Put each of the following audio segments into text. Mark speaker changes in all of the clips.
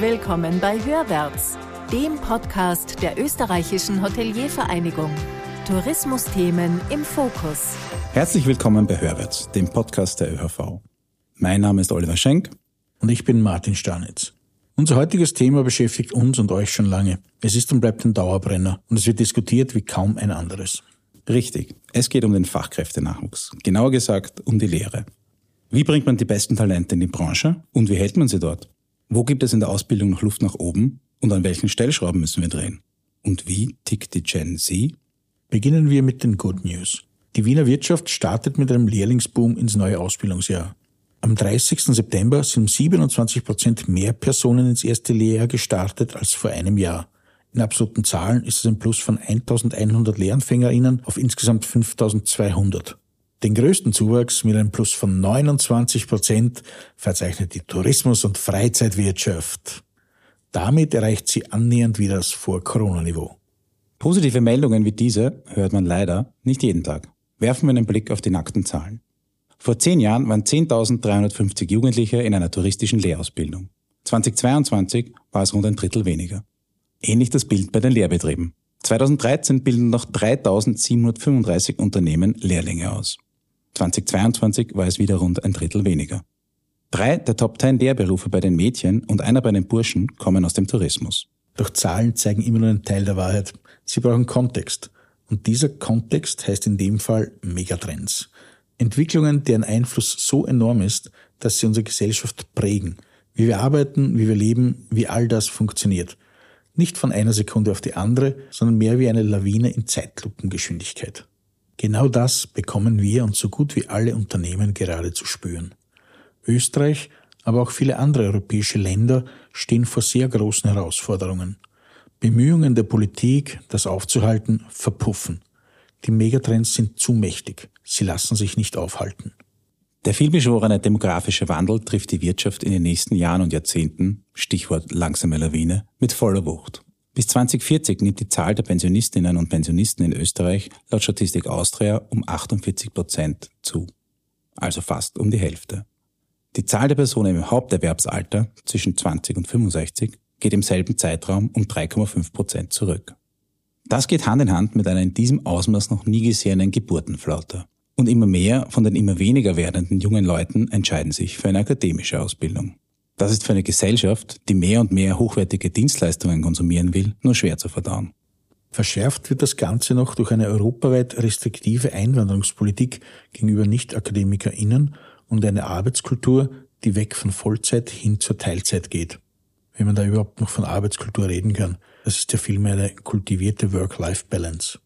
Speaker 1: Willkommen bei Hörwärts, dem Podcast der österreichischen Hoteliervereinigung. Tourismusthemen im Fokus.
Speaker 2: Herzlich willkommen bei Hörwärts, dem Podcast der ÖHV. Mein Name ist Oliver Schenk.
Speaker 3: Und ich bin Martin Stanitz. Unser heutiges Thema beschäftigt uns und euch schon lange. Es ist und bleibt ein Dauerbrenner und es wird diskutiert wie kaum ein anderes.
Speaker 2: Richtig, es geht um den Fachkräftenachwuchs. Genauer gesagt um die Lehre. Wie bringt man die besten Talente in die Branche und wie hält man sie dort? Wo gibt es in der Ausbildung noch Luft nach oben und an welchen Stellschrauben müssen wir drehen? Und wie tickt die Gen Z?
Speaker 3: Beginnen wir mit den Good News. Die Wiener Wirtschaft startet mit einem Lehrlingsboom ins neue Ausbildungsjahr. Am 30. September sind 27 Prozent mehr Personen ins erste Lehrjahr gestartet als vor einem Jahr. In absoluten Zahlen ist es ein Plus von 1100 LehranfängerInnen auf insgesamt 5200. Den größten Zuwachs mit einem Plus von 29 Prozent verzeichnet die Tourismus- und Freizeitwirtschaft. Damit erreicht sie annähernd wieder das Vor-Corona-Niveau.
Speaker 2: Positive Meldungen wie diese hört man leider nicht jeden Tag. Werfen wir einen Blick auf die nackten Zahlen. Vor zehn Jahren waren 10.350 Jugendliche in einer touristischen Lehrausbildung. 2022 war es rund ein Drittel weniger. Ähnlich das Bild bei den Lehrbetrieben. 2013 bilden noch 3.735 Unternehmen Lehrlinge aus. 2022 war es wieder rund ein Drittel weniger. Drei der Top 10 Lehrberufe bei den Mädchen und einer bei den Burschen kommen aus dem Tourismus.
Speaker 3: Doch Zahlen zeigen immer nur einen Teil der Wahrheit. Sie brauchen Kontext. Und dieser Kontext heißt in dem Fall Megatrends. Entwicklungen, deren Einfluss so enorm ist, dass sie unsere Gesellschaft prägen. Wie wir arbeiten, wie wir leben, wie all das funktioniert. Nicht von einer Sekunde auf die andere, sondern mehr wie eine Lawine in Zeitlupengeschwindigkeit. Genau das bekommen wir und so gut wie alle Unternehmen gerade zu spüren. Österreich, aber auch viele andere europäische Länder stehen vor sehr großen Herausforderungen. Bemühungen der Politik, das aufzuhalten, verpuffen. Die Megatrends sind zu mächtig. Sie lassen sich nicht aufhalten.
Speaker 2: Der vielbeschworene demografische Wandel trifft die Wirtschaft in den nächsten Jahren und Jahrzehnten, Stichwort langsame Lawine, mit voller Wucht. Bis 2040 nimmt die Zahl der Pensionistinnen und Pensionisten in Österreich laut Statistik Austria um 48 Prozent zu. Also fast um die Hälfte. Die Zahl der Personen im Haupterwerbsalter zwischen 20 und 65 geht im selben Zeitraum um 3,5 Prozent zurück. Das geht Hand in Hand mit einer in diesem Ausmaß noch nie gesehenen Geburtenflaute. Und immer mehr von den immer weniger werdenden jungen Leuten entscheiden sich für eine akademische Ausbildung. Das ist für eine Gesellschaft, die mehr und mehr hochwertige Dienstleistungen konsumieren will, nur schwer zu verdauen.
Speaker 3: Verschärft wird das Ganze noch durch eine europaweit restriktive Einwanderungspolitik gegenüber Nicht-AkademikerInnen und eine Arbeitskultur, die weg von Vollzeit hin zur Teilzeit geht. Wenn man da überhaupt noch von Arbeitskultur reden kann. Das ist ja vielmehr eine kultivierte Work-Life-Balance.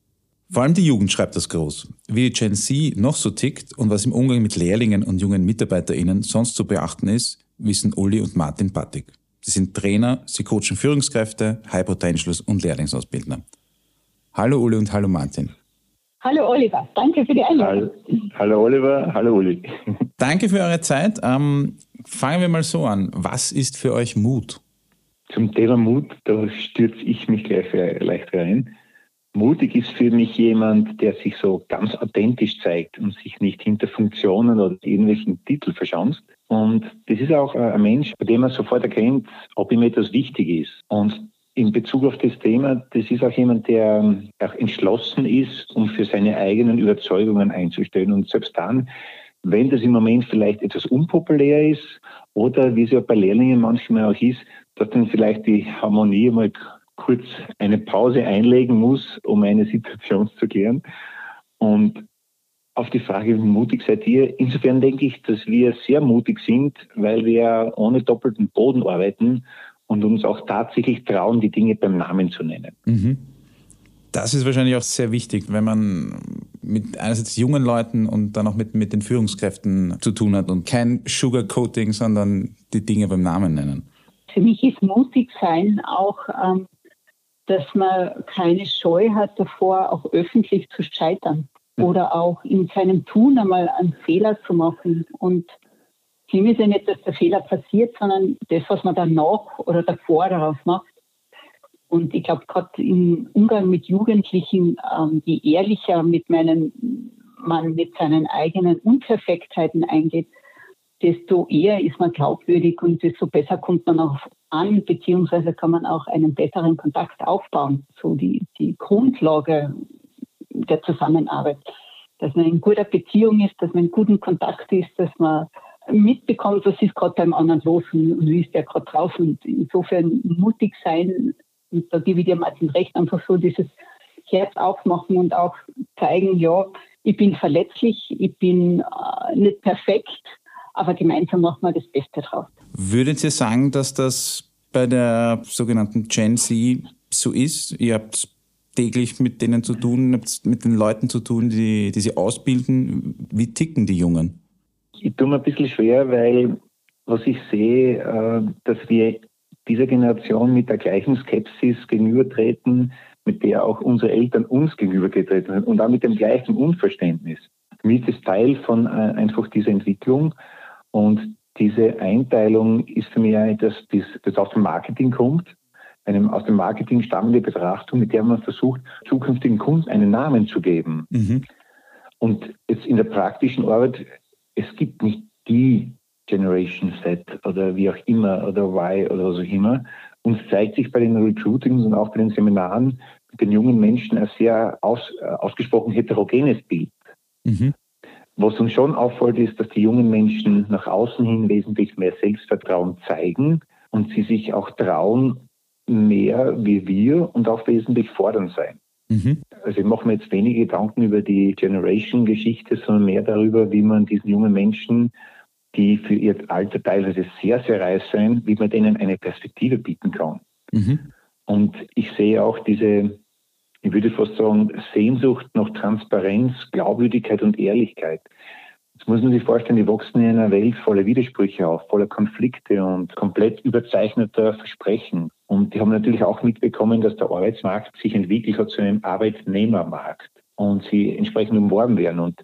Speaker 2: Vor allem die Jugend schreibt das groß. Wie die Gen Z noch so tickt und was im Umgang mit Lehrlingen und jungen MitarbeiterInnen sonst zu beachten ist, wissen Uli und Martin Pattig. Sie sind Trainer, sie coachen Führungskräfte, High Potentials und Lehrlingsausbildner. Hallo Uli und hallo Martin.
Speaker 4: Hallo Oliver, danke für die Einladung.
Speaker 5: Hallo, hallo Oliver, hallo Uli.
Speaker 2: Danke für eure Zeit. Ähm, fangen wir mal so an. Was ist für euch Mut?
Speaker 5: Zum Thema Mut, da stürze ich mich gleich leicht rein. Mutig ist für mich jemand, der sich so ganz authentisch zeigt und sich nicht hinter Funktionen oder irgendwelchen Titel verschanzt. Und das ist auch ein Mensch, bei dem man sofort erkennt, ob ihm etwas wichtig ist. Und in Bezug auf das Thema, das ist auch jemand, der auch entschlossen ist, um für seine eigenen Überzeugungen einzustellen. Und selbst dann, wenn das im Moment vielleicht etwas unpopulär ist oder wie es ja bei Lehrlingen manchmal auch ist, dass dann vielleicht die Harmonie mal kurz eine Pause einlegen muss, um eine Situation zu klären. Und auf die Frage, wie mutig seid ihr? Insofern denke ich, dass wir sehr mutig sind, weil wir ohne doppelten Boden arbeiten und uns auch tatsächlich trauen, die Dinge beim Namen zu nennen.
Speaker 2: Mhm. Das ist wahrscheinlich auch sehr wichtig, wenn man mit einerseits jungen Leuten und dann auch mit, mit den Führungskräften zu tun hat und kein Sugarcoating, sondern die Dinge beim Namen nennen.
Speaker 4: Für mich ist mutig sein auch ähm, dass man keine Scheu hat davor, auch öffentlich zu scheitern oder auch in seinem Tun einmal einen Fehler zu machen. Und Ziel ist ja nicht, dass der Fehler passiert, sondern das, was man danach oder davor darauf macht. Und ich glaube, gerade im Umgang mit Jugendlichen, ähm, je ehrlicher mit meinen, man mit seinen eigenen Unperfektheiten eingeht, desto eher ist man glaubwürdig und desto besser kommt man auch an, beziehungsweise kann man auch einen besseren Kontakt aufbauen. So die, die Grundlage der Zusammenarbeit. Dass man in guter Beziehung ist, dass man in guten Kontakt ist, dass man mitbekommt, was ist gerade beim anderen los und wie ist der gerade drauf. Und insofern mutig sein, und da gebe ich dir Martin recht, einfach so dieses Herz aufmachen und auch zeigen, ja, ich bin verletzlich, ich bin äh, nicht perfekt, aber gemeinsam machen wir das Beste draus.
Speaker 2: Würden Sie sagen, dass das bei der sogenannten Gen Z so ist? Ihr habt täglich mit denen zu tun, habt mit den Leuten zu tun, die, die sie ausbilden. Wie ticken die Jungen?
Speaker 5: Ich tue mir ein bisschen schwer, weil was ich sehe, äh, dass wir dieser Generation mit der gleichen Skepsis gegenübertreten, mit der auch unsere Eltern uns gegenübergetreten sind und auch mit dem gleichen Unverständnis. Für mich ist es Teil von äh, einfach dieser Entwicklung und diese Einteilung ist für mich etwas, das aus dem Marketing kommt, einem aus dem Marketing stammende Betrachtung, mit der man versucht, zukünftigen Kunden einen Namen zu geben. Mhm. Und jetzt in der praktischen Arbeit, es gibt nicht die Generation Z oder wie auch immer oder Y oder was auch immer. Uns zeigt sich bei den Recruitings und auch bei den Seminaren mit den jungen Menschen ein sehr aus, äh, ausgesprochen heterogenes Bild. Mhm. Was uns schon auffällt, ist, dass die jungen Menschen nach außen hin wesentlich mehr Selbstvertrauen zeigen und sie sich auch trauen, mehr wie wir und auch wesentlich fordernd sein. Mhm. Also ich mache mir jetzt wenige Gedanken über die Generation-Geschichte, sondern mehr darüber, wie man diesen jungen Menschen, die für ihr Alter teilweise sehr, sehr reif sein, wie man denen eine Perspektive bieten kann. Mhm. Und ich sehe auch diese ich würde fast sagen, Sehnsucht nach Transparenz, Glaubwürdigkeit und Ehrlichkeit. Jetzt muss man sich vorstellen, die wachsen in einer Welt voller Widersprüche auf, voller Konflikte und komplett überzeichneter Versprechen. Und die haben natürlich auch mitbekommen, dass der Arbeitsmarkt sich entwickelt hat zu einem Arbeitnehmermarkt und sie entsprechend umworben werden. Und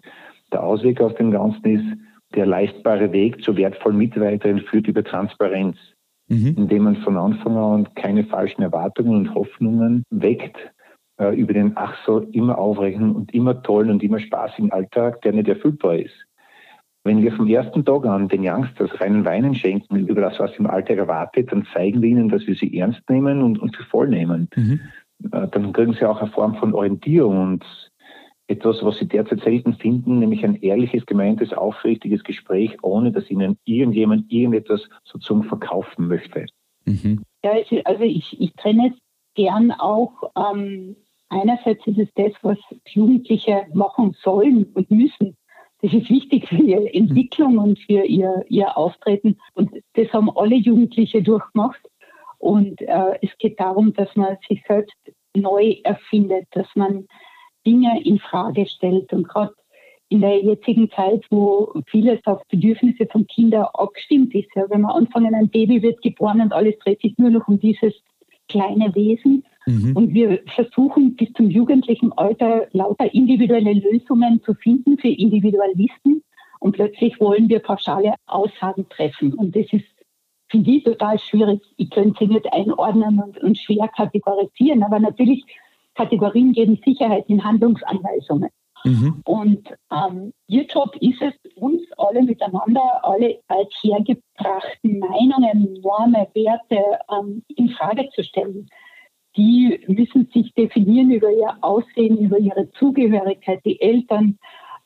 Speaker 5: der Ausweg aus dem Ganzen ist, der leistbare Weg zur wertvollen Mitarbeiterin führt über Transparenz, mhm. indem man von Anfang an keine falschen Erwartungen und Hoffnungen weckt, äh, über den ach so immer aufregenden und immer tollen und immer spaßigen Alltag, der nicht erfüllbar ist. Wenn wir vom ersten Tag an den Youngsters reinen Weinen schenken über das, was im Alltag erwartet, dann zeigen wir ihnen, dass wir sie ernst nehmen und, und für voll nehmen. Mhm. Äh, dann kriegen sie auch eine Form von Orientierung und etwas, was sie derzeit selten finden, nämlich ein ehrliches, gemeintes, aufrichtiges Gespräch, ohne dass ihnen irgendjemand irgendetwas sozusagen verkaufen möchte.
Speaker 4: Mhm. Ja, also ich, ich trenne es gern auch ähm, Einerseits ist es das, was Jugendliche machen sollen und müssen. Das ist wichtig für ihre Entwicklung und für ihr, ihr Auftreten. Und das haben alle Jugendliche durchgemacht. Und äh, es geht darum, dass man sich selbst neu erfindet, dass man Dinge in Frage stellt. Und gerade in der jetzigen Zeit, wo vieles auf Bedürfnisse von Kindern abgestimmt ist, ja, wenn man anfangen, ein Baby wird geboren und alles dreht sich nur noch um dieses kleine Wesen, Mhm. Und wir versuchen bis zum jugendlichen Alter lauter individuelle Lösungen zu finden für Individualisten. Und plötzlich wollen wir pauschale Aussagen treffen. Und das ist, finde ich, total schwierig. Ich könnte sie nicht einordnen und, und schwer kategorisieren. Aber natürlich, Kategorien geben Sicherheit in Handlungsanweisungen. Mhm. Und ähm, Ihr Job ist es, uns alle miteinander, alle als hergebrachten Meinungen, Normen, Werte ähm, in Frage zu stellen die müssen sich definieren über ihr Aussehen, über ihre Zugehörigkeit. Die Eltern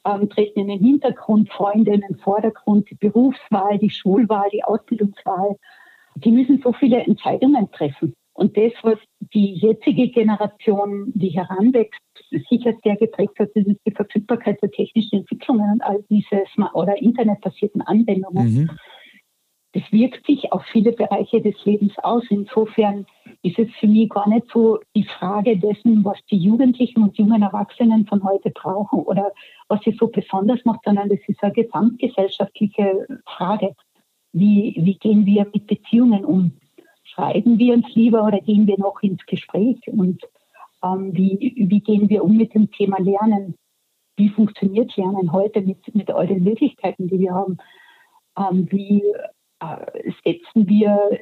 Speaker 4: ähm, treten in den Hintergrund, Freunde in den Vordergrund, die Berufswahl, die Schulwahl, die Ausbildungswahl. Die müssen so viele Entscheidungen treffen. Und das, was die jetzige Generation, die heranwächst, sicher sehr geprägt hat, ist die Verfügbarkeit der technischen Entwicklungen und all diese oder internetbasierten Anwendungen. Mhm. Das wirkt sich auf viele Bereiche des Lebens aus. Insofern ist es für mich gar nicht so die Frage dessen, was die Jugendlichen und jungen Erwachsenen von heute brauchen oder was sie so besonders macht, sondern das ist eine gesamtgesellschaftliche Frage. Wie, wie gehen wir mit Beziehungen um? Schreiben wir uns lieber oder gehen wir noch ins Gespräch? Und ähm, wie, wie gehen wir um mit dem Thema Lernen? Wie funktioniert Lernen heute mit, mit all den Möglichkeiten, die wir haben? Ähm, wie setzen wir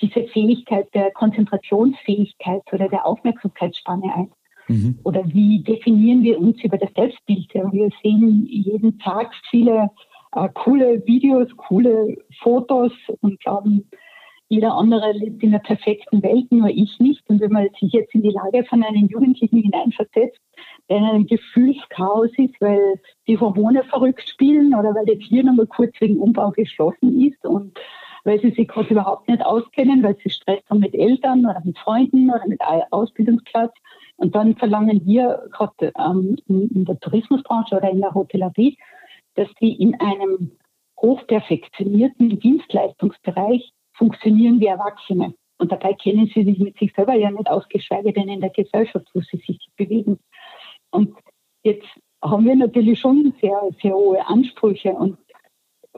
Speaker 4: diese Fähigkeit der Konzentrationsfähigkeit oder der Aufmerksamkeitsspanne ein? Mhm. Oder wie definieren wir uns über das Selbstbild? Wir sehen jeden Tag viele äh, coole Videos, coole Fotos und glauben, jeder andere lebt in einer perfekten Welt, nur ich nicht. Und wenn man sich jetzt in die Lage von einem Jugendlichen hineinversetzt, der in einem Gefühlschaos ist, weil die Hormone verrückt spielen oder weil das Hirn einmal kurz wegen Umbau geschlossen ist und weil sie sich gerade überhaupt nicht auskennen, weil sie Stress haben mit Eltern oder mit Freunden oder mit Ausbildungsplatz. Und dann verlangen wir gerade ähm, in der Tourismusbranche oder in der Hotellerie, dass sie in einem hochperfektionierten Dienstleistungsbereich funktionieren wie Erwachsene. Und dabei kennen sie sich mit sich selber ja nicht aus, geschweige denn in der Gesellschaft, wo sie sich bewegen. Und jetzt haben wir natürlich schon sehr, sehr hohe Ansprüche. Und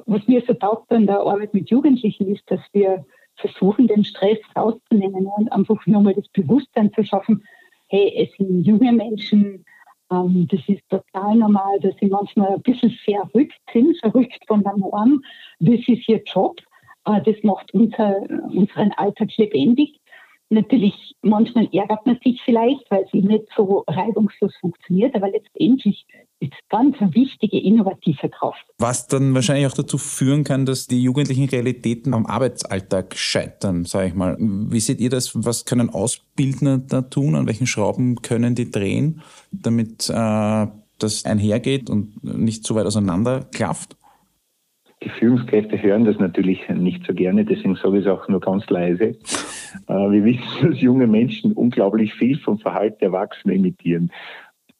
Speaker 4: was mir so taugt an der Arbeit mit Jugendlichen ist, dass wir versuchen, den Stress rauszunehmen und einfach nur mal das Bewusstsein zu schaffen, hey, es sind junge Menschen, ähm, das ist total normal, dass sie manchmal ein bisschen verrückt sind, verrückt von der Norm. Das ist ihr Job. Das macht unser, unseren Alltag lebendig. Natürlich, manchmal ärgert man sich vielleicht, weil es nicht so reibungslos funktioniert, aber letztendlich ist es ganz eine wichtige, innovative Kraft.
Speaker 2: Was dann wahrscheinlich auch dazu führen kann, dass die jugendlichen Realitäten am Arbeitsalltag scheitern, sage ich mal. Wie seht ihr das? Was können Ausbildner da tun? An welchen Schrauben können die drehen, damit äh, das einhergeht und nicht so weit auseinander klafft?
Speaker 5: Die Führungskräfte hören das natürlich nicht so gerne, deswegen sage ich es auch nur ganz leise. Äh, wir wissen, dass junge Menschen unglaublich viel vom Verhalten der Erwachsenen imitieren.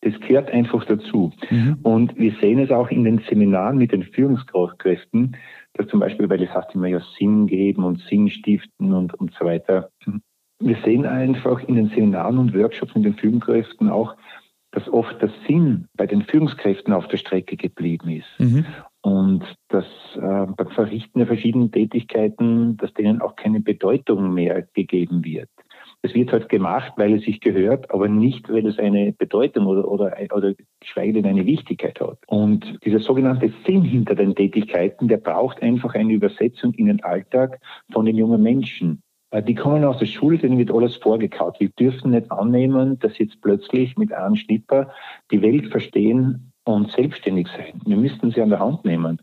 Speaker 5: Das gehört einfach dazu. Mhm. Und wir sehen es auch in den Seminaren mit den Führungskräften, dass zum Beispiel, weil es heißt immer ja Sinn geben und Sinn stiften und, und so weiter. Wir sehen einfach in den Seminaren und Workshops mit den Führungskräften auch, dass oft der Sinn bei den Führungskräften auf der Strecke geblieben ist. Mhm. Und dass äh, beim Verrichten der verschiedenen Tätigkeiten, dass denen auch keine Bedeutung mehr gegeben wird. Es wird halt gemacht, weil es sich gehört, aber nicht, weil es eine Bedeutung oder, oder, oder geschweige denn eine Wichtigkeit hat. Und dieser sogenannte Sinn hinter den Tätigkeiten, der braucht einfach eine Übersetzung in den Alltag von den jungen Menschen. Äh, die kommen aus der Schule, denen wird alles vorgekaut. Wir dürfen nicht annehmen, dass jetzt plötzlich mit einem Schnipper die Welt verstehen und selbstständig sein. Wir müssten sie an der Hand nehmen.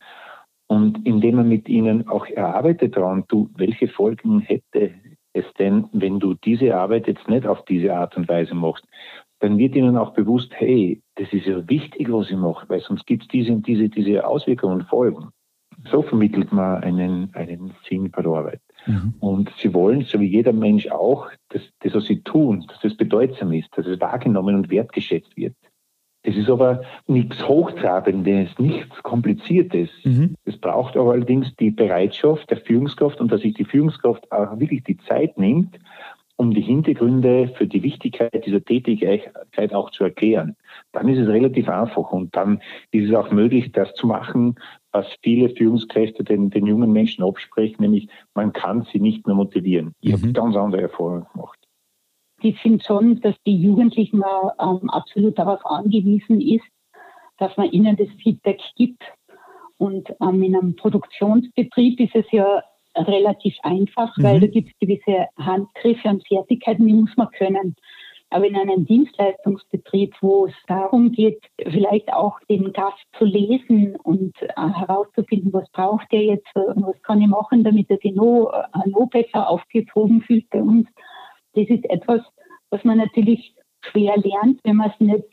Speaker 5: Und indem man mit ihnen auch erarbeitet daran, du, welche Folgen hätte es denn, wenn du diese Arbeit jetzt nicht auf diese Art und Weise machst, dann wird ihnen auch bewusst, hey, das ist ja wichtig, was ich mache, weil sonst gibt es diese und diese, diese Auswirkungen und Folgen. So vermittelt man einen, einen Sinn bei der Arbeit. Mhm. Und sie wollen, so wie jeder Mensch auch, dass das, was sie tun, dass das bedeutsam ist, dass es wahrgenommen und wertgeschätzt wird. Das ist aber nichts Hochtrabendes, nichts Kompliziertes. Mhm. Es braucht aber allerdings die Bereitschaft der Führungskraft und dass sich die Führungskraft auch wirklich die Zeit nimmt, um die Hintergründe für die Wichtigkeit dieser Tätigkeit auch zu erklären. Dann ist es relativ einfach und dann ist es auch möglich, das zu machen, was viele Führungskräfte den, den jungen Menschen absprechen, nämlich man kann sie nicht mehr motivieren. Ich mhm. habe ganz andere Erfahrungen gemacht
Speaker 4: die sind schon, dass die Jugendlichen ähm, absolut darauf angewiesen ist, dass man ihnen das Feedback gibt. Und ähm, in einem Produktionsbetrieb ist es ja relativ einfach, mhm. weil da gibt es gewisse Handgriffe und Fertigkeiten, die muss man können. Aber in einem Dienstleistungsbetrieb, wo es darum geht, vielleicht auch den Gast zu lesen und äh, herauszufinden, was braucht er jetzt, äh, was kann ich machen, damit er sich noch, äh, noch besser aufgehoben fühlt bei uns, das ist etwas, was man natürlich schwer lernt, wenn man es nicht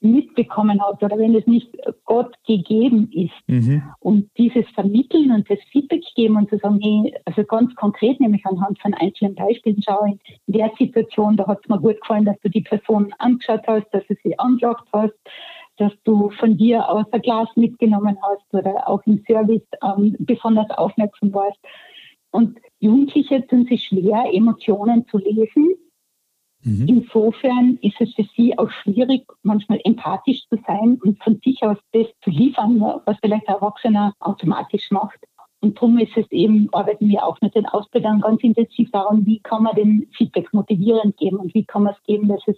Speaker 4: mitbekommen hat oder wenn es nicht Gott gegeben ist. Mhm. Und dieses Vermitteln und das Feedback geben und zu sagen, hey, also ganz konkret, nämlich anhand von einzelnen Beispielen, schau, in der Situation, da hat es mir gut gefallen, dass du die Person angeschaut hast, dass du sie angelacht hast, dass du von dir aus ein Glas mitgenommen hast oder auch im Service ähm, besonders aufmerksam warst. Und Jugendliche tun sich schwer, Emotionen zu lesen. Mhm. Insofern ist es für sie auch schwierig, manchmal empathisch zu sein und von sich aus das zu liefern, was vielleicht ein Erwachsener automatisch macht. Und darum ist es eben, arbeiten wir auch mit den Ausbildern ganz intensiv daran, wie kann man den Feedback motivierend geben und wie kann man es geben, dass es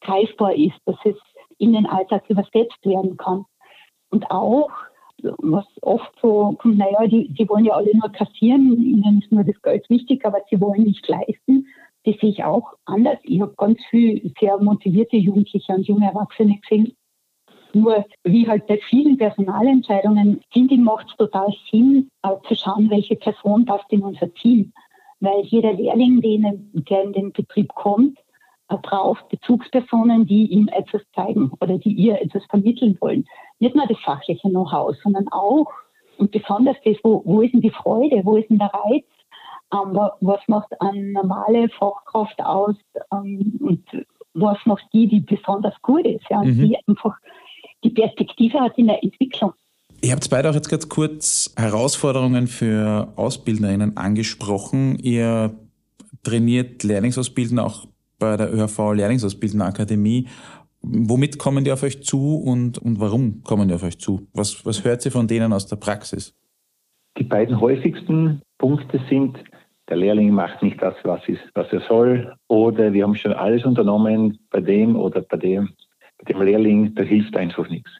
Speaker 4: greifbar ist, dass es in den Alltag übersetzt werden kann. Und auch was oft so kommt, naja, die, die wollen ja alle nur kassieren, ihnen ist nur das Geld wichtig, aber sie wollen nicht leisten. Das sehe ich auch anders. Ich habe ganz viele sehr motivierte Jugendliche und junge Erwachsene gesehen, Nur wie halt bei vielen Personalentscheidungen, finde ich, macht es total Sinn, äh, zu schauen, welche Person passt in unser Team. Weil jeder Lehrling, der in den Betrieb kommt, äh, braucht Bezugspersonen, die ihm etwas zeigen oder die ihr etwas vermitteln wollen. Nicht nur das fachliche Know-how, sondern auch und besonders das, wo, wo ist denn die Freude, wo ist denn der Reiz, was macht eine normale Fachkraft aus ähm, und was macht die, die besonders gut ist, ja, mhm. die einfach die Perspektive hat in der Entwicklung.
Speaker 2: Ihr habt beide auch jetzt ganz kurz Herausforderungen für AusbildnerInnen angesprochen. Ihr trainiert Lehrlingsausbildner auch bei der ÖHV Lehrlingsausbildnerakademie. Womit kommen die auf euch zu und, und warum kommen die auf euch zu? Was, was hört ihr von denen aus der Praxis?
Speaker 5: Die beiden häufigsten Punkte sind, der Lehrling macht nicht das, was, ist, was er soll, oder wir haben schon alles unternommen bei dem oder bei dem, bei dem Lehrling, da hilft einfach nichts.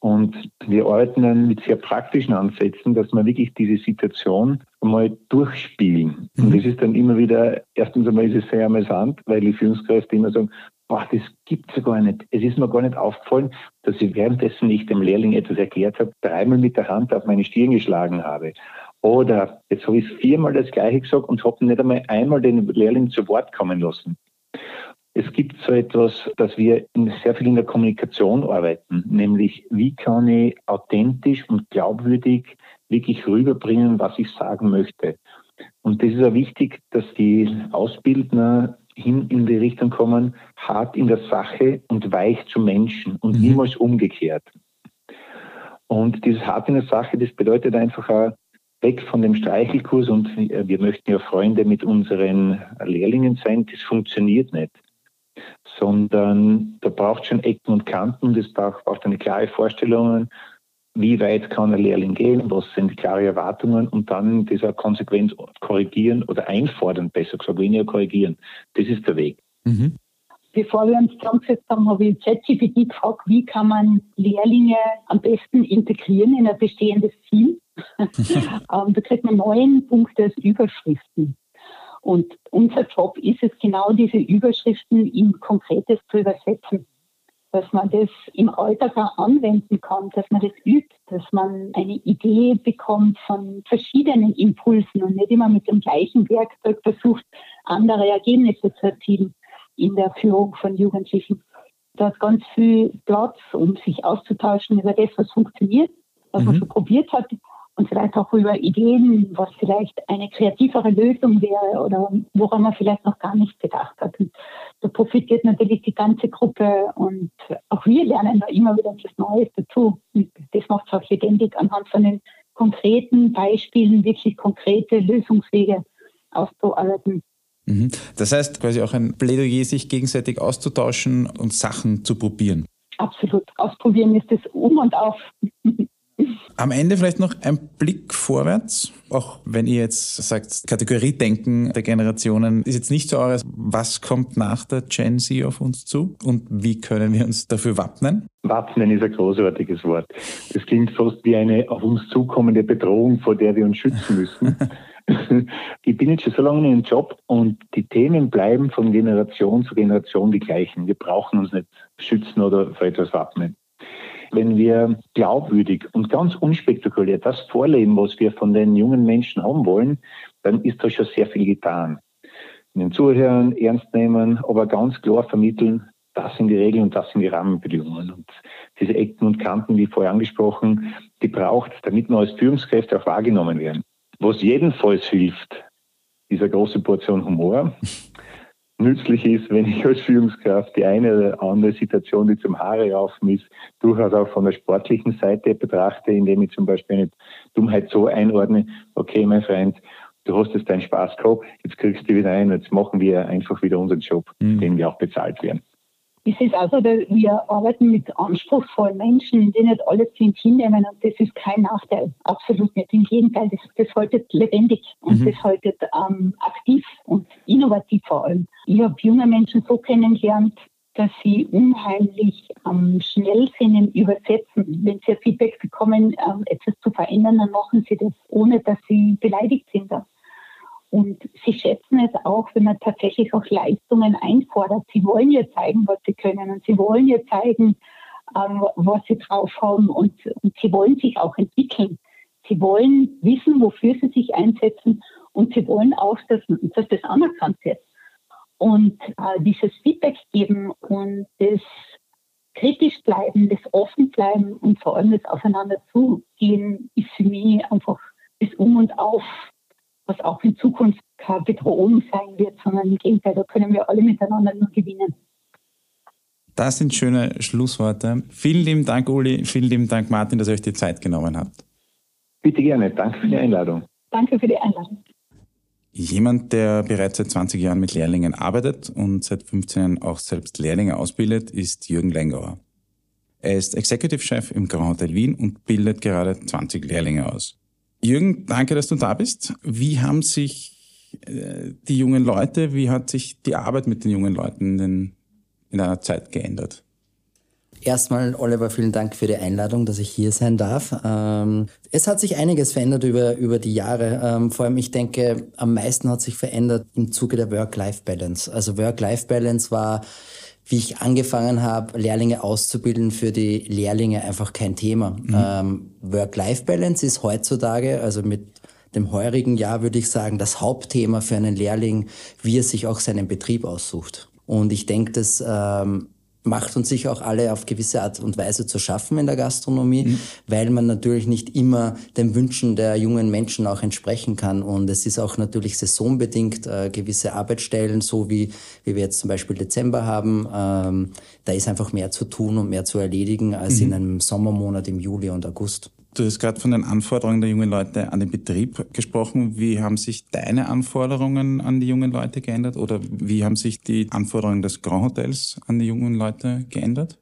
Speaker 5: Und wir arbeiten dann mit sehr praktischen Ansätzen, dass wir wirklich diese Situation einmal durchspielen. Mhm. Und das ist dann immer wieder, erstens einmal ist es sehr amüsant, weil die Führungskräfte immer sagen, boah, das gibt's ja gar nicht. Es ist mir gar nicht aufgefallen, dass ich währenddessen nicht dem Lehrling etwas erklärt habe, dreimal mit der Hand auf meine Stirn geschlagen habe. Oder jetzt habe ich viermal das Gleiche gesagt und habe nicht einmal einmal den Lehrling zu Wort kommen lassen. Es gibt so etwas, dass wir sehr viel in der Kommunikation arbeiten, nämlich wie kann ich authentisch und glaubwürdig wirklich rüberbringen, was ich sagen möchte. Und das ist auch wichtig, dass die Ausbildner hin in die Richtung kommen, hart in der Sache und weich zu Menschen und mhm. niemals umgekehrt. Und dieses hart in der Sache, das bedeutet einfach auch, weg von dem Streichelkurs und wir möchten ja Freunde mit unseren Lehrlingen sein, das funktioniert nicht. Sondern da braucht schon Ecken und Kanten, das braucht, braucht eine klare Vorstellung, wie weit kann ein Lehrling gehen, was sind die klaren Erwartungen und dann dieser Konsequenz korrigieren oder einfordern, besser gesagt, weniger korrigieren. Das ist der Weg. Mhm.
Speaker 4: Bevor wir uns zusammengesetzt haben, habe ich ChatGPT gefragt, wie kann man Lehrlinge am besten integrieren in ein bestehendes Team. Ähm, da kriegt man neun Punkte als Überschriften. Und unser Job ist es genau, diese Überschriften in Konkretes zu übersetzen. Dass man das im Alltag auch anwenden kann, dass man das übt, dass man eine Idee bekommt von verschiedenen Impulsen und nicht immer mit dem gleichen Werkzeug versucht, andere Ergebnisse zu erzielen in der Führung von Jugendlichen. Da ist ganz viel Platz, um sich auszutauschen über das, was funktioniert, was mhm. man schon probiert hat und vielleicht auch über Ideen, was vielleicht eine kreativere Lösung wäre oder woran man vielleicht noch gar nicht gedacht hat. Und da profitiert natürlich die ganze Gruppe und auch wir lernen da immer wieder etwas Neues dazu. Und das macht es auch lebendig anhand von den konkreten Beispielen, wirklich konkrete Lösungswege auszuarbeiten.
Speaker 2: Mhm. Das heißt quasi auch ein Plädoyer, sich gegenseitig auszutauschen und Sachen zu probieren.
Speaker 4: Absolut. Ausprobieren ist das um und auf.
Speaker 2: Am Ende vielleicht noch ein Blick vorwärts, auch wenn ihr jetzt sagt, Kategoriedenken der Generationen ist jetzt nicht so eures. Was kommt nach der Gen Z auf uns zu und wie können wir uns dafür wappnen?
Speaker 5: Wappnen ist ein großartiges Wort. Das klingt fast wie eine auf uns zukommende Bedrohung, vor der wir uns schützen müssen. ich bin jetzt schon so lange in einem Job und die Themen bleiben von Generation zu Generation die gleichen. Wir brauchen uns nicht schützen oder für etwas wappnen. Wenn wir glaubwürdig und ganz unspektakulär das vorleben, was wir von den jungen Menschen haben wollen, dann ist da schon sehr viel getan. In den Zuhörern ernst nehmen, aber ganz klar vermitteln, das sind die Regeln und das sind die Rahmenbedingungen. Und diese Ecken und Kanten, wie vorher angesprochen, die braucht, damit wir als Führungskräfte auch wahrgenommen werden. Was jedenfalls hilft, ist eine große Portion Humor nützlich ist, wenn ich als Führungskraft die eine oder andere Situation, die zum Haare raufen ist, durchaus auch von der sportlichen Seite betrachte, indem ich zum Beispiel eine Dummheit so einordne, okay, mein Freund, du hast jetzt deinen Spaß gehabt, jetzt kriegst du wieder ein, jetzt machen wir einfach wieder unseren Job, mhm. den wir auch bezahlt werden.
Speaker 4: Es ist also, wir arbeiten mit anspruchsvollen Menschen, die nicht alles ins hinnehmen und das ist kein Nachteil. Absolut nicht. Im Gegenteil, das, das haltet lebendig und mhm. das haltet ähm, aktiv und innovativ vor allem. Ich habe junge Menschen so kennengelernt, dass sie unheimlich ähm, schnell sind im Übersetzen. Wenn sie Feedback bekommen, ähm, etwas zu verändern, dann machen sie das, ohne dass sie beleidigt sind. Und sie schätzen es auch, wenn man tatsächlich auch Leistungen einfordert. Sie wollen ja zeigen, was sie können und sie wollen ja zeigen, ähm, was sie drauf haben und, und sie wollen sich auch entwickeln. Sie wollen wissen, wofür sie sich einsetzen und sie wollen auch, dass, dass das anerkannt wird. Und äh, dieses Feedback geben und das kritisch bleiben, das offen bleiben und vor allem das Aufeinander zugehen, ist für mich einfach das Um und Auf, was auch in Zukunft keine Bedrohung sein wird, sondern im Gegenteil, da können wir alle miteinander nur gewinnen.
Speaker 2: Das sind schöne Schlussworte. Vielen lieben Dank, Uli. Vielen lieben Dank, Martin, dass ihr euch die Zeit genommen habt.
Speaker 5: Bitte gerne. Danke für die Einladung.
Speaker 4: Danke für die Einladung.
Speaker 2: Jemand, der bereits seit 20 Jahren mit Lehrlingen arbeitet und seit 15 Jahren auch selbst Lehrlinge ausbildet, ist Jürgen Lengauer. Er ist Executive Chef im Grand Hotel Wien und bildet gerade 20 Lehrlinge aus. Jürgen, danke, dass du da bist. Wie haben sich äh, die jungen Leute, wie hat sich die Arbeit mit den jungen Leuten in, in einer Zeit geändert?
Speaker 6: Erstmal, Oliver, vielen Dank für die Einladung, dass ich hier sein darf. Ähm, es hat sich einiges verändert über, über die Jahre. Ähm, vor allem, ich denke, am meisten hat sich verändert im Zuge der Work-Life-Balance. Also Work-Life-Balance war, wie ich angefangen habe, Lehrlinge auszubilden, für die Lehrlinge einfach kein Thema. Mhm. Ähm, Work-Life-Balance ist heutzutage, also mit dem heurigen Jahr würde ich sagen, das Hauptthema für einen Lehrling, wie er sich auch seinen Betrieb aussucht. Und ich denke, dass ähm, macht uns sicher auch alle auf gewisse Art und Weise zu schaffen in der Gastronomie, mhm. weil man natürlich nicht immer den Wünschen der jungen Menschen auch entsprechen kann. Und es ist auch natürlich saisonbedingt äh, gewisse Arbeitsstellen, so wie, wie wir jetzt zum Beispiel Dezember haben. Ähm, da ist einfach mehr zu tun und mehr zu erledigen als mhm. in einem Sommermonat im Juli und August.
Speaker 2: Du hast gerade von den Anforderungen der jungen Leute an den Betrieb gesprochen. Wie haben sich deine Anforderungen an die jungen Leute geändert oder wie haben sich die Anforderungen des Grand Hotels an die jungen Leute geändert?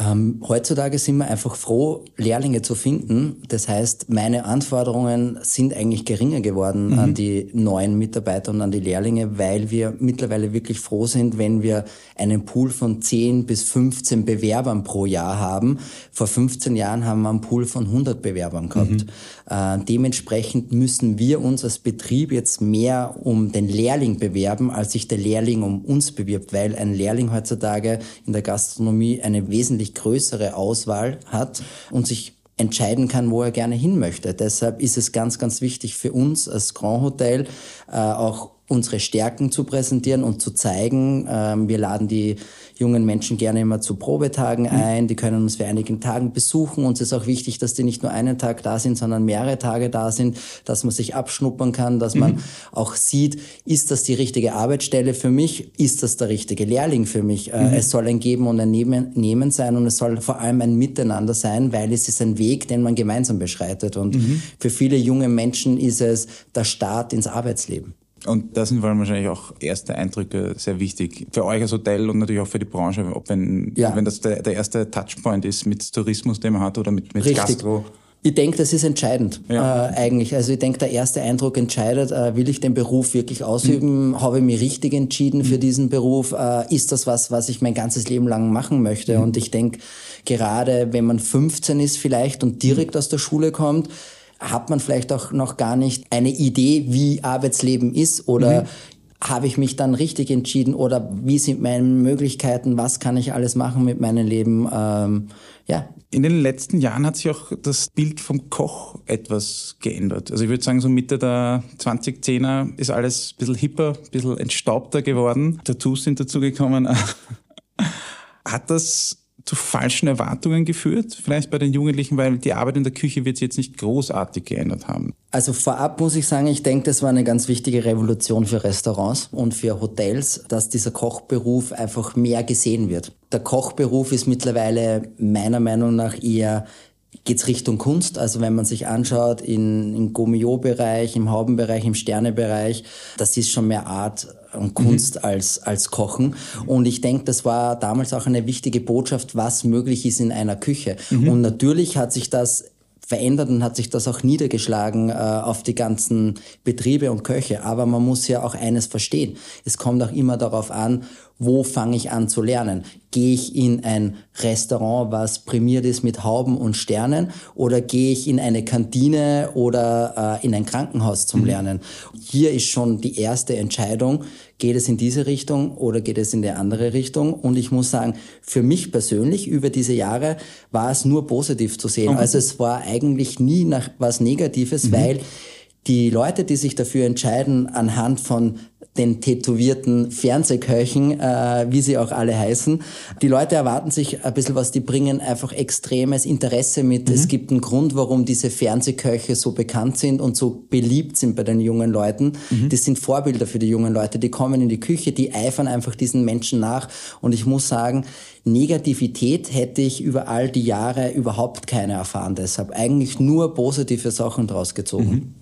Speaker 6: Ähm, heutzutage sind wir einfach froh, Lehrlinge zu finden. Das heißt, meine Anforderungen sind eigentlich geringer geworden mhm. an die neuen Mitarbeiter und an die Lehrlinge, weil wir mittlerweile wirklich froh sind, wenn wir einen Pool von 10 bis 15 Bewerbern pro Jahr haben. Vor 15 Jahren haben wir einen Pool von 100 Bewerbern gehabt. Mhm. Äh, dementsprechend müssen wir uns als Betrieb jetzt mehr um den Lehrling bewerben, als sich der Lehrling um uns bewirbt, weil ein Lehrling heutzutage in der Gastronomie eine wesentlich größere Auswahl hat und sich entscheiden kann, wo er gerne hin möchte. Deshalb ist es ganz, ganz wichtig für uns als Grand Hotel äh, auch unsere Stärken zu präsentieren und zu zeigen. Ähm, wir laden die jungen Menschen gerne immer zu Probetagen mhm. ein. Die können uns für einigen Tagen besuchen. Uns ist auch wichtig, dass die nicht nur einen Tag da sind, sondern mehrere Tage da sind, dass man sich abschnuppern kann, dass man mhm. auch sieht, ist das die richtige Arbeitsstelle für mich? Ist das der richtige Lehrling für mich? Äh, mhm. Es soll ein Geben und ein Nehmen sein und es soll vor allem ein Miteinander sein, weil es ist ein Weg, den man gemeinsam beschreitet. Und mhm. für viele junge Menschen ist es der Start ins Arbeitsleben.
Speaker 2: Und da sind vor allem wahrscheinlich auch erste Eindrücke sehr wichtig. Für euch als Hotel und natürlich auch für die Branche, ob wenn, ja. wenn das der, der erste Touchpoint ist mit Tourismus, den man hat oder mit, mit
Speaker 6: Richtig.
Speaker 2: Gastro.
Speaker 6: Ich denke, das ist entscheidend ja. äh, eigentlich. Also ich denke, der erste Eindruck entscheidet, äh, will ich den Beruf wirklich ausüben? Mhm. Habe ich mich richtig entschieden mhm. für diesen Beruf? Äh, ist das was, was ich mein ganzes Leben lang machen möchte? Mhm. Und ich denke, gerade wenn man 15 ist vielleicht und direkt aus der Schule kommt, hat man vielleicht auch noch gar nicht eine Idee, wie Arbeitsleben ist oder mhm. habe ich mich dann richtig entschieden oder wie sind meine Möglichkeiten, was kann ich alles machen mit meinem Leben? Ähm, ja.
Speaker 2: In den letzten Jahren hat sich auch das Bild vom Koch etwas geändert. Also ich würde sagen, so Mitte der 2010er ist alles ein bisschen hipper, ein bisschen entstaubter geworden. Tattoos sind dazugekommen. hat das zu falschen Erwartungen geführt, vielleicht bei den Jugendlichen, weil die Arbeit in der Küche wird sich jetzt nicht großartig geändert haben.
Speaker 6: Also vorab muss ich sagen, ich denke, das war eine ganz wichtige Revolution für Restaurants und für Hotels, dass dieser Kochberuf einfach mehr gesehen wird. Der Kochberuf ist mittlerweile meiner Meinung nach eher geht's Richtung Kunst. Also wenn man sich anschaut in, im Gomio-Bereich, im Haubenbereich, im Sternebereich, das ist schon mehr Art und Kunst mhm. als, als Kochen. Und ich denke, das war damals auch eine wichtige Botschaft, was möglich ist in einer Küche. Mhm. Und natürlich hat sich das verändert und hat sich das auch niedergeschlagen äh, auf die ganzen Betriebe und Köche. Aber man muss ja auch eines verstehen. Es kommt auch immer darauf an, wo fange ich an zu lernen? Gehe ich in ein Restaurant, was prämiert ist mit Hauben und Sternen, oder gehe ich in eine Kantine oder äh, in ein Krankenhaus zum mhm. Lernen? Hier ist schon die erste Entscheidung, geht es in diese Richtung oder geht es in die andere Richtung? Und ich muss sagen, für mich persönlich über diese Jahre war es nur positiv zu sehen. Mhm. Also es war eigentlich nie nach was Negatives, mhm. weil die Leute, die sich dafür entscheiden, anhand von den tätowierten Fernsehköchen, äh, wie sie auch alle heißen. Die Leute erwarten sich ein bisschen was, die bringen einfach extremes Interesse mit. Mhm. Es gibt einen Grund, warum diese Fernsehköche so bekannt sind und so beliebt sind bei den jungen Leuten. Mhm. Das sind Vorbilder für die jungen Leute. Die kommen in die Küche, die eifern einfach diesen Menschen nach. Und ich muss sagen, Negativität hätte ich über all die Jahre überhaupt keine erfahren. Deshalb eigentlich nur positive Sachen draus gezogen. Mhm.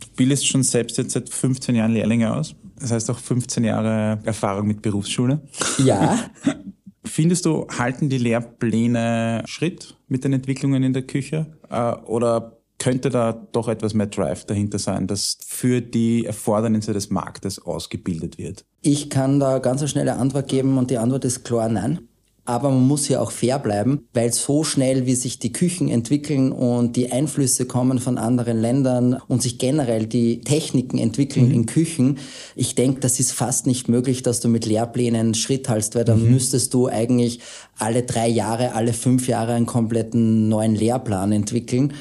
Speaker 2: Du bildest schon selbst jetzt seit 15 Jahren Lehrlinge aus. Das heißt auch 15 Jahre Erfahrung mit Berufsschule.
Speaker 6: Ja.
Speaker 2: Findest du, halten die Lehrpläne Schritt mit den Entwicklungen in der Küche? Äh, oder könnte da doch etwas mehr Drive dahinter sein, dass für die Erfordernisse des Marktes ausgebildet wird?
Speaker 6: Ich kann da ganz eine schnelle Antwort geben und die Antwort ist klar nein aber man muss hier auch fair bleiben, weil so schnell, wie sich die Küchen entwickeln und die Einflüsse kommen von anderen Ländern und sich generell die Techniken entwickeln mhm. in Küchen, ich denke, das ist fast nicht möglich, dass du mit Lehrplänen Schritt hältst, weil dann mhm. müsstest du eigentlich alle drei Jahre, alle fünf Jahre einen kompletten neuen Lehrplan entwickeln.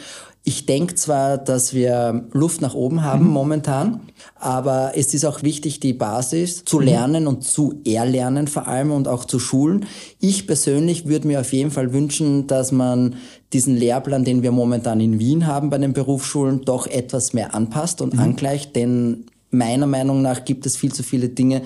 Speaker 6: Ich denke zwar, dass wir Luft nach oben haben mhm. momentan, aber es ist auch wichtig, die Basis zu mhm. lernen und zu erlernen vor allem und auch zu schulen. Ich persönlich würde mir auf jeden Fall wünschen, dass man diesen Lehrplan, den wir momentan in Wien haben bei den Berufsschulen, doch etwas mehr anpasst und mhm. angleicht, denn meiner Meinung nach gibt es viel zu viele Dinge,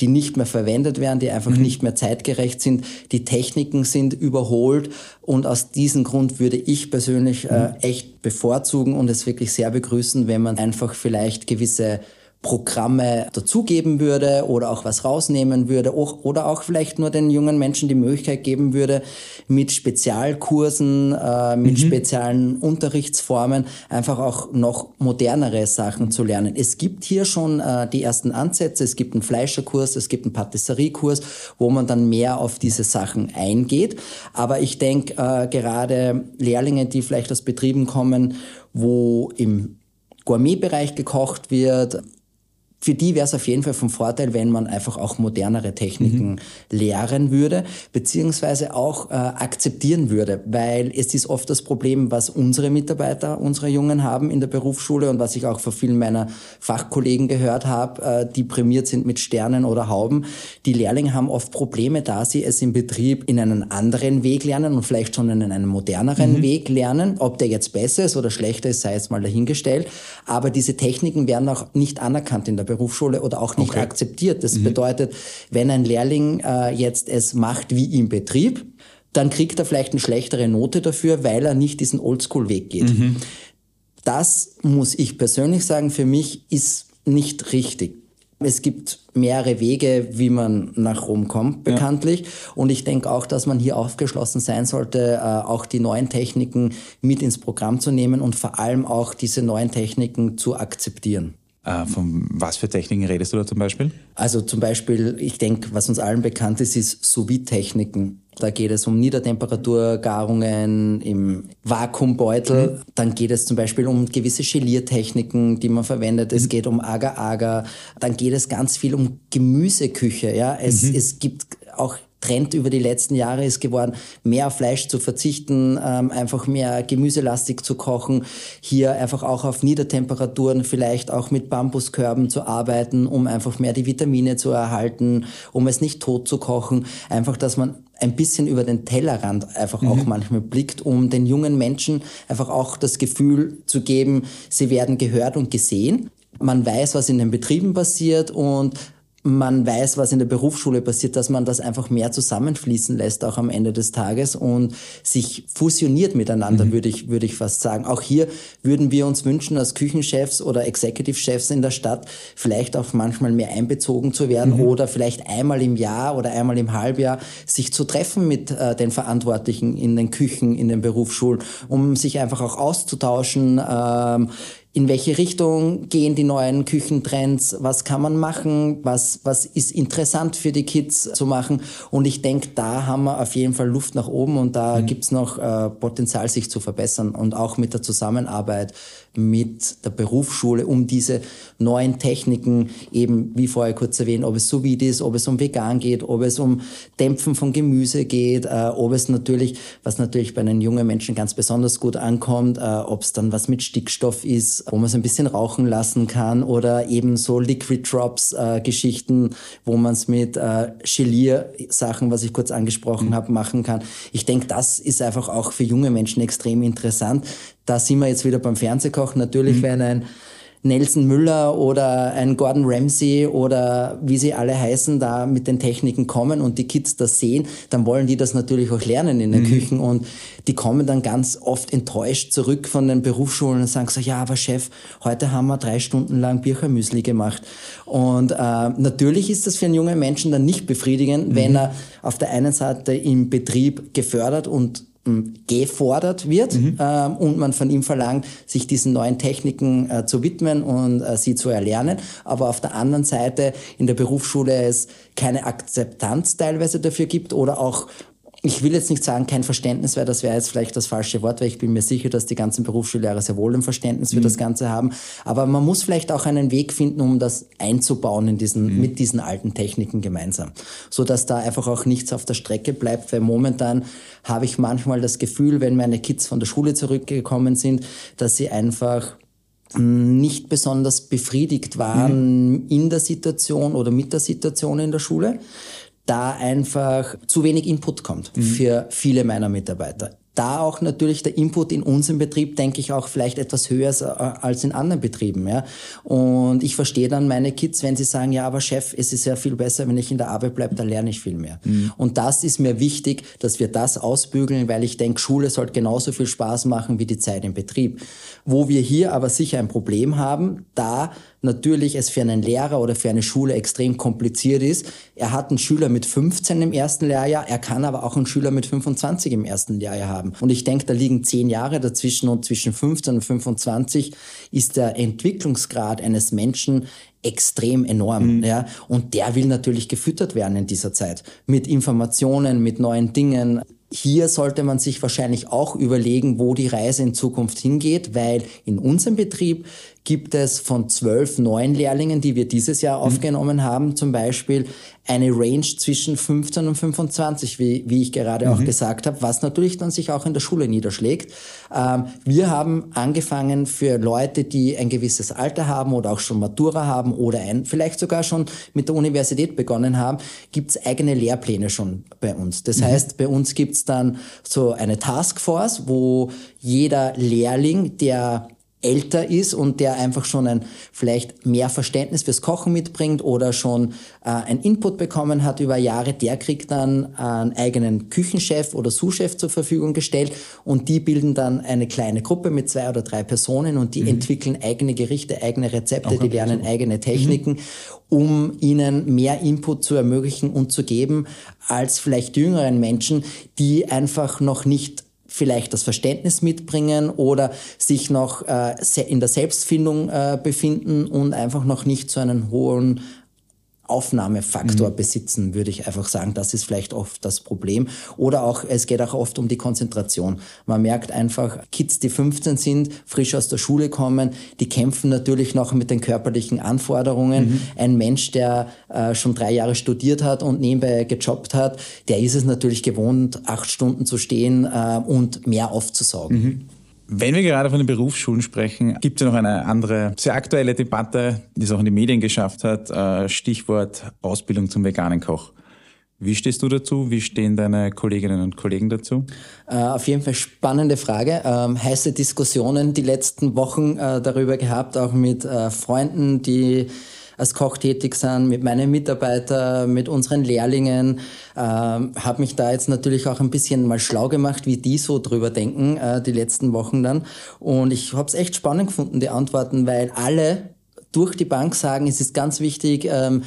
Speaker 6: die nicht mehr verwendet werden, die einfach mhm. nicht mehr zeitgerecht sind. Die Techniken sind überholt und aus diesem Grund würde ich persönlich äh, mhm. echt bevorzugen und es wirklich sehr begrüßen, wenn man einfach vielleicht gewisse Programme dazugeben würde oder auch was rausnehmen würde oder auch vielleicht nur den jungen Menschen die Möglichkeit geben würde, mit Spezialkursen, äh, mit mhm. speziellen Unterrichtsformen einfach auch noch modernere Sachen zu lernen. Es gibt hier schon äh, die ersten Ansätze. Es gibt einen Fleischerkurs, es gibt einen Patisseriekurs, wo man dann mehr auf diese Sachen eingeht. Aber ich denke, äh, gerade Lehrlinge, die vielleicht aus Betrieben kommen, wo im Gourmetbereich gekocht wird, für die wäre es auf jeden Fall vom Vorteil, wenn man einfach auch modernere Techniken mhm. lehren würde, beziehungsweise auch äh, akzeptieren würde, weil es ist oft das Problem, was unsere Mitarbeiter, unsere Jungen haben in der Berufsschule und was ich auch von vielen meiner Fachkollegen gehört habe, äh, die prämiert sind mit Sternen oder Hauben. Die Lehrlinge haben oft Probleme, da sie es im Betrieb in einen anderen Weg lernen und vielleicht schon in einen moderneren mhm. Weg lernen. Ob der jetzt besser ist oder schlechter ist, sei jetzt mal dahingestellt. Aber diese Techniken werden auch nicht anerkannt in der Berufsschule oder auch nicht okay. akzeptiert. Das mhm. bedeutet, wenn ein Lehrling äh, jetzt es macht wie im Betrieb, dann kriegt er vielleicht eine schlechtere Note dafür, weil er nicht diesen Oldschool-Weg geht. Mhm. Das muss ich persönlich sagen, für mich ist nicht richtig. Es gibt mehrere Wege, wie man nach Rom kommt, bekanntlich. Ja. Und ich denke auch, dass man hier aufgeschlossen sein sollte, äh, auch die neuen Techniken mit ins Programm zu nehmen und vor allem auch diese neuen Techniken zu akzeptieren.
Speaker 2: Äh, von was für Techniken redest du da zum Beispiel?
Speaker 6: Also zum Beispiel, ich denke, was uns allen bekannt ist, ist Sous-Vide-Techniken. Da geht es um Niedertemperaturgarungen im Vakuumbeutel. Mhm. Dann geht es zum Beispiel um gewisse Geliertechniken, die man verwendet. Es mhm. geht um Agar-Agar. Dann geht es ganz viel um Gemüseküche. Ja, es, mhm. es gibt auch Trend über die letzten Jahre ist geworden, mehr auf Fleisch zu verzichten, ähm, einfach mehr gemüselastig zu kochen, hier einfach auch auf Niedertemperaturen vielleicht auch mit Bambuskörben zu arbeiten, um einfach mehr die Vitamine zu erhalten, um es nicht tot zu kochen, einfach, dass man ein bisschen über den Tellerrand einfach mhm. auch manchmal blickt, um den jungen Menschen einfach auch das Gefühl zu geben, sie werden gehört und gesehen. Man weiß, was in den Betrieben passiert und man weiß, was in der Berufsschule passiert, dass man das einfach mehr zusammenfließen lässt, auch am Ende des Tages und sich fusioniert miteinander, mhm. würde ich, würde ich fast sagen. Auch hier würden wir uns wünschen, als Küchenchefs oder Executive-Chefs in der Stadt vielleicht auch manchmal mehr einbezogen zu werden mhm. oder vielleicht einmal im Jahr oder einmal im Halbjahr sich zu treffen mit äh, den Verantwortlichen in den Küchen, in den Berufsschulen, um sich einfach auch auszutauschen, ähm, in welche Richtung gehen die neuen Küchentrends, was kann man machen, was, was ist interessant für die Kids zu machen. Und ich denke, da haben wir auf jeden Fall Luft nach oben und da mhm. gibt's noch äh, Potenzial, sich zu verbessern. Und auch mit der Zusammenarbeit mit der Berufsschule, um diese neuen Techniken eben, wie vorher kurz erwähnt, ob es sous vide ist, ob es um vegan geht, ob es um Dämpfen von Gemüse geht, äh, ob es natürlich, was natürlich bei den jungen Menschen ganz besonders gut ankommt, äh, ob es dann was mit Stickstoff ist, wo man es ein bisschen rauchen lassen kann oder eben so Liquid Drops äh, Geschichten, wo man es mit äh, Gelier-Sachen, was ich kurz angesprochen mhm. habe, machen kann. Ich denke, das ist einfach auch für junge Menschen extrem interessant. Da sind wir jetzt wieder beim Fernsehkochen. Natürlich, mhm. wenn ein Nelson Müller oder ein Gordon Ramsay oder wie sie alle heißen, da mit den Techniken kommen und die Kids das sehen, dann wollen die das natürlich auch lernen in den mhm. Küchen und die kommen dann ganz oft enttäuscht zurück von den Berufsschulen und sagen so, ja, aber Chef, heute haben wir drei Stunden lang Birchermüsli gemacht. Und äh, natürlich ist das für einen jungen Menschen dann nicht befriedigend, mhm. wenn er auf der einen Seite im Betrieb gefördert und gefordert wird mhm. äh, und man von ihm verlangt, sich diesen neuen Techniken äh, zu widmen und äh, sie zu erlernen. Aber auf der anderen Seite in der Berufsschule es keine Akzeptanz teilweise dafür gibt oder auch ich will jetzt nicht sagen, kein Verständnis, weil das wäre jetzt vielleicht das falsche Wort, weil ich bin mir sicher, dass die ganzen Berufsschullehrer sehr wohl ein Verständnis für mhm. das Ganze haben. Aber man muss vielleicht auch einen Weg finden, um das einzubauen in diesen, mhm. mit diesen alten Techniken gemeinsam. So dass da einfach auch nichts auf der Strecke bleibt, weil momentan habe ich manchmal das Gefühl, wenn meine Kids von der Schule zurückgekommen sind, dass sie einfach nicht besonders befriedigt waren mhm. in der Situation oder mit der Situation in der Schule da einfach zu wenig Input kommt mhm. für viele meiner Mitarbeiter da auch natürlich der Input in unserem Betrieb, denke ich, auch vielleicht etwas höher ist äh, als in anderen Betrieben. Ja? Und ich verstehe dann meine Kids, wenn sie sagen, ja, aber Chef, es ist ja viel besser, wenn ich in der Arbeit bleibe, dann lerne ich viel mehr. Mhm. Und das ist mir wichtig, dass wir das ausbügeln, weil ich denke, Schule sollte genauso viel Spaß machen wie die Zeit im Betrieb. Wo wir hier aber sicher ein Problem haben, da natürlich es für einen Lehrer oder für eine Schule extrem kompliziert ist. Er hat einen Schüler mit 15 im ersten Lehrjahr, er kann aber auch einen Schüler mit 25 im ersten Lehrjahr haben. Und ich denke, da liegen zehn Jahre dazwischen und zwischen 15 und 25 ist der Entwicklungsgrad eines Menschen extrem enorm, mhm. ja. Und der will natürlich gefüttert werden in dieser Zeit. Mit Informationen, mit neuen Dingen. Hier sollte man sich wahrscheinlich auch überlegen, wo die Reise in Zukunft hingeht, weil in unserem Betrieb gibt es von zwölf neuen Lehrlingen, die wir dieses Jahr mhm. aufgenommen haben, zum Beispiel eine Range zwischen 15 und 25, wie, wie ich gerade mhm. auch gesagt habe, was natürlich dann sich auch in der Schule niederschlägt. Ähm, wir haben angefangen für Leute, die ein gewisses Alter haben oder auch schon Matura haben oder ein, vielleicht sogar schon mit der Universität begonnen haben, gibt's eigene Lehrpläne schon bei uns. Das mhm. heißt, bei uns gibt's dann so eine Taskforce, wo jeder Lehrling, der älter ist und der einfach schon ein vielleicht mehr Verständnis fürs Kochen mitbringt oder schon äh, ein Input bekommen hat über Jahre, der kriegt dann einen eigenen Küchenchef oder Sous-Chef zur Verfügung gestellt und die bilden dann eine kleine Gruppe mit zwei oder drei Personen und die mhm. entwickeln eigene Gerichte, eigene Rezepte, die lernen eigene Techniken, mhm. um ihnen mehr Input zu ermöglichen und zu geben als vielleicht jüngeren Menschen, die einfach noch nicht vielleicht das Verständnis mitbringen oder sich noch äh, in der Selbstfindung äh, befinden und einfach noch nicht so einen hohen Aufnahmefaktor mhm. besitzen, würde ich einfach sagen. Das ist vielleicht oft das Problem. Oder auch, es geht auch oft um die Konzentration. Man merkt einfach, Kids, die 15 sind, frisch aus der Schule kommen, die kämpfen natürlich noch mit den körperlichen Anforderungen. Mhm. Ein Mensch, der äh, schon drei Jahre studiert hat und nebenbei gejobbt hat, der ist es natürlich gewohnt, acht Stunden zu stehen äh, und mehr aufzusaugen. Mhm.
Speaker 2: Wenn wir gerade von den Berufsschulen sprechen, gibt es ja noch eine andere, sehr aktuelle Debatte, die es auch in die Medien geschafft hat. Äh, Stichwort Ausbildung zum veganen Koch. Wie stehst du dazu? Wie stehen deine Kolleginnen und Kollegen dazu?
Speaker 6: Äh, auf jeden Fall spannende Frage. Ähm, heiße Diskussionen die letzten Wochen äh, darüber gehabt, auch mit Freunden, die als Koch tätig sind, mit meinen Mitarbeitern, mit unseren Lehrlingen. Ähm, habe mich da jetzt natürlich auch ein bisschen mal schlau gemacht, wie die so drüber denken, äh, die letzten Wochen dann. Und ich habe es echt spannend gefunden, die Antworten, weil alle durch die Bank sagen, es ist ganz wichtig, ähm,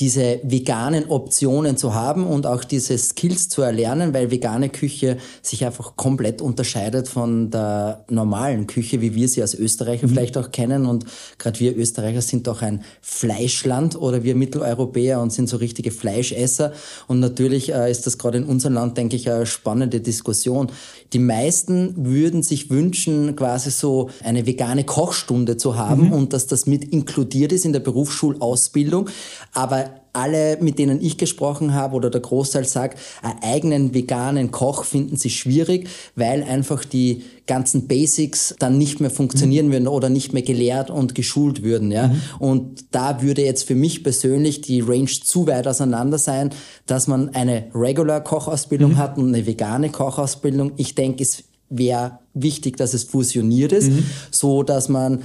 Speaker 6: diese veganen Optionen zu haben und auch diese Skills zu erlernen, weil vegane Küche sich einfach komplett unterscheidet von der normalen Küche, wie wir sie als Österreicher mhm. vielleicht auch kennen. Und gerade wir Österreicher sind doch ein Fleischland oder wir Mitteleuropäer und sind so richtige Fleischesser. Und natürlich äh, ist das gerade in unserem Land, denke ich, eine spannende Diskussion. Die meisten würden sich wünschen, quasi so eine vegane Kochstunde zu haben mhm. und dass das mit inkludiert ist in der Berufsschulausbildung. Aber alle, mit denen ich gesprochen habe oder der Großteil sagt, einen eigenen veganen Koch finden sie schwierig, weil einfach die ganzen Basics dann nicht mehr funktionieren mhm. würden oder nicht mehr gelehrt und geschult würden. Ja? Mhm. Und da würde jetzt für mich persönlich die Range zu weit auseinander sein, dass man eine Regular Kochausbildung mhm. hat und eine vegane Kochausbildung. Ich denke, es wäre wichtig, dass es fusioniert ist, mhm. so dass man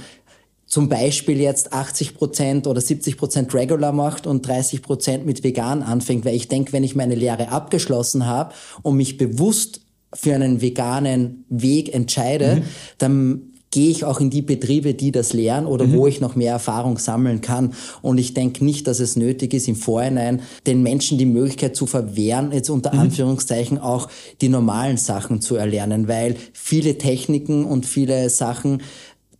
Speaker 6: zum Beispiel jetzt 80 Prozent oder 70 Prozent regular macht und 30 Prozent mit vegan anfängt, weil ich denke, wenn ich meine Lehre abgeschlossen habe und mich bewusst für einen veganen Weg entscheide, mhm. dann gehe ich auch in die Betriebe, die das lernen oder mhm. wo ich noch mehr Erfahrung sammeln kann. Und ich denke nicht, dass es nötig ist, im Vorhinein den Menschen die Möglichkeit zu verwehren, jetzt unter mhm. Anführungszeichen auch die normalen Sachen zu erlernen, weil viele Techniken und viele Sachen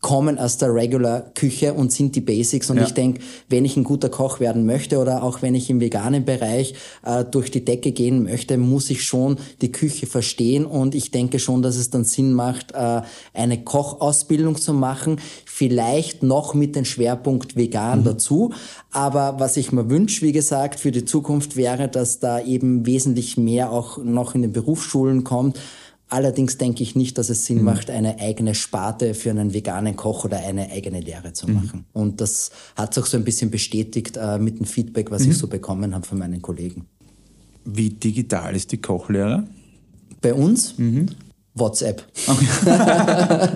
Speaker 6: kommen aus der Regular-Küche und sind die Basics. Und ja. ich denke, wenn ich ein guter Koch werden möchte oder auch wenn ich im veganen Bereich äh, durch die Decke gehen möchte, muss ich schon die Küche verstehen. Und ich denke schon, dass es dann Sinn macht, äh, eine Kochausbildung zu machen. Vielleicht noch mit dem Schwerpunkt vegan mhm. dazu. Aber was ich mir wünsche, wie gesagt, für die Zukunft wäre, dass da eben wesentlich mehr auch noch in den Berufsschulen kommt Allerdings denke ich nicht, dass es Sinn mhm. macht, eine eigene Sparte für einen veganen Koch oder eine eigene Lehre zu mhm. machen. Und das hat sich auch so ein bisschen bestätigt äh, mit dem Feedback, was mhm. ich so bekommen habe von meinen Kollegen.
Speaker 2: Wie digital ist die Kochlehre?
Speaker 6: Bei uns? Mhm. WhatsApp. Okay.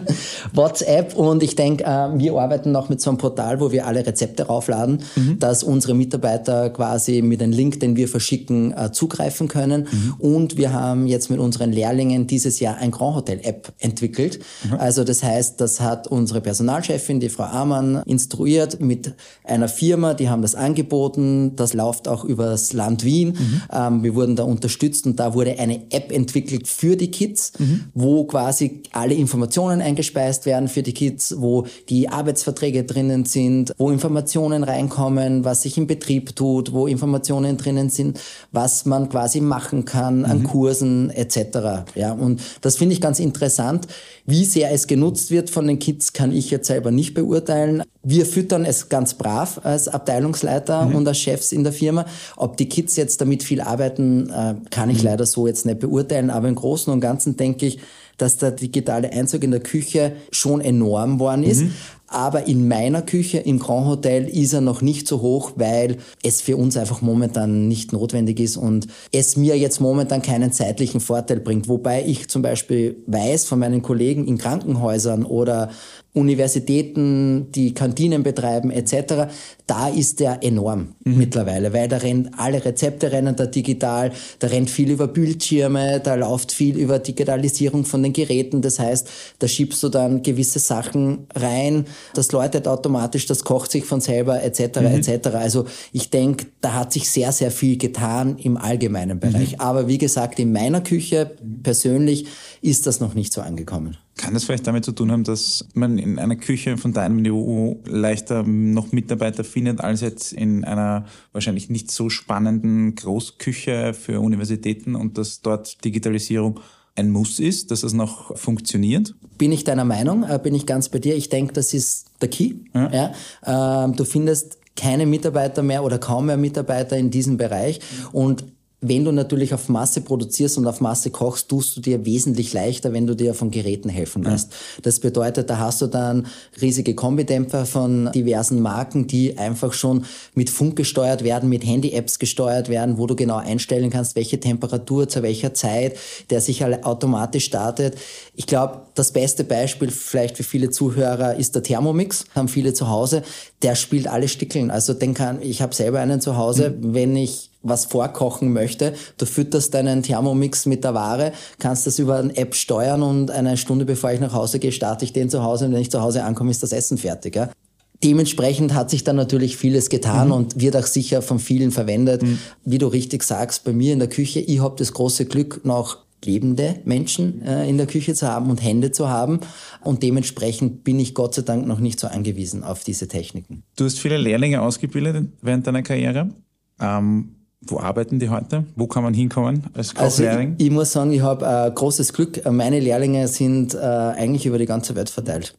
Speaker 6: WhatsApp und ich denke, äh, wir arbeiten noch mit so einem Portal, wo wir alle Rezepte raufladen, mhm. dass unsere Mitarbeiter quasi mit dem Link, den wir verschicken, äh, zugreifen können. Mhm. Und wir haben jetzt mit unseren Lehrlingen dieses Jahr ein Grand Hotel App entwickelt. Mhm. Also das heißt, das hat unsere Personalchefin, die Frau Amann, instruiert mit einer Firma, die haben das angeboten. Das läuft auch übers Land Wien. Mhm. Ähm, wir wurden da unterstützt und da wurde eine App entwickelt für die Kids mhm wo quasi alle Informationen eingespeist werden für die Kids, wo die Arbeitsverträge drinnen sind, wo Informationen reinkommen, was sich im Betrieb tut, wo Informationen drinnen sind, was man quasi machen kann an mhm. Kursen etc. Ja, und das finde ich ganz interessant. Wie sehr es genutzt wird von den Kids, kann ich jetzt selber nicht beurteilen. Wir füttern es ganz brav als Abteilungsleiter mhm. und als Chefs in der Firma. Ob die Kids jetzt damit viel arbeiten, äh, kann ich mhm. leider so jetzt nicht beurteilen. Aber im Großen und Ganzen denke ich, dass der digitale Einzug in der Küche schon enorm worden ist. Mhm. Aber in meiner Küche im Grand Hotel ist er noch nicht so hoch, weil es für uns einfach momentan nicht notwendig ist und es mir jetzt momentan keinen zeitlichen Vorteil bringt. Wobei ich zum Beispiel weiß von meinen Kollegen in Krankenhäusern oder Universitäten, die Kantinen betreiben etc., da ist der enorm mhm. mittlerweile, weil da rennen alle Rezepte rennen da digital, da rennt viel über Bildschirme, da läuft viel über Digitalisierung von den Geräten. Das heißt, da schiebst du dann gewisse Sachen rein, das läutet automatisch, das kocht sich von selber etc. Mhm. etc. Also ich denke, da hat sich sehr, sehr viel getan im allgemeinen Bereich. Mhm. Aber wie gesagt, in meiner Küche persönlich ist das noch nicht so angekommen.
Speaker 2: Kann das vielleicht damit zu tun haben, dass man in einer Küche von deinem Niveau leichter noch Mitarbeiter findet, als jetzt in einer wahrscheinlich nicht so spannenden Großküche für Universitäten und dass dort Digitalisierung ein Muss ist, dass es noch funktioniert?
Speaker 6: Bin ich deiner Meinung, äh, bin ich ganz bei dir. Ich denke, das ist der Key. Ja. ja. Ähm, du findest keine Mitarbeiter mehr oder kaum mehr Mitarbeiter in diesem Bereich. Und wenn du natürlich auf Masse produzierst und auf Masse kochst, tust du dir wesentlich leichter, wenn du dir von Geräten helfen lässt. Ja. Das bedeutet, da hast du dann riesige Kombidämpfer von diversen Marken, die einfach schon mit Funk gesteuert werden, mit Handy-Apps gesteuert werden, wo du genau einstellen kannst, welche Temperatur zu welcher Zeit, der sich automatisch startet. Ich glaube, das beste Beispiel vielleicht für viele Zuhörer ist der Thermomix, haben viele zu Hause. Der spielt alle Stickeln. Also den kann, ich habe selber einen zu Hause, mhm. wenn ich was vorkochen möchte. Du fütterst deinen Thermomix mit der Ware, kannst das über eine App steuern und eine Stunde bevor ich nach Hause gehe, starte ich den zu Hause und wenn ich zu Hause ankomme, ist das Essen fertig. Ja? Dementsprechend hat sich dann natürlich vieles getan mhm. und wird auch sicher von vielen verwendet. Mhm. Wie du richtig sagst, bei mir in der Küche, ich habe das große Glück, noch lebende Menschen äh, in der Küche zu haben und Hände zu haben. Und dementsprechend bin ich Gott sei Dank noch nicht so angewiesen auf diese Techniken.
Speaker 2: Du hast viele Lehrlinge ausgebildet während deiner Karriere. Ähm, wo arbeiten die heute? Wo kann man hinkommen als
Speaker 6: Kochlehrling? Also ich, ich, muss sagen, ich habe äh, großes Glück. Meine Lehrlinge sind äh, eigentlich über die ganze Welt verteilt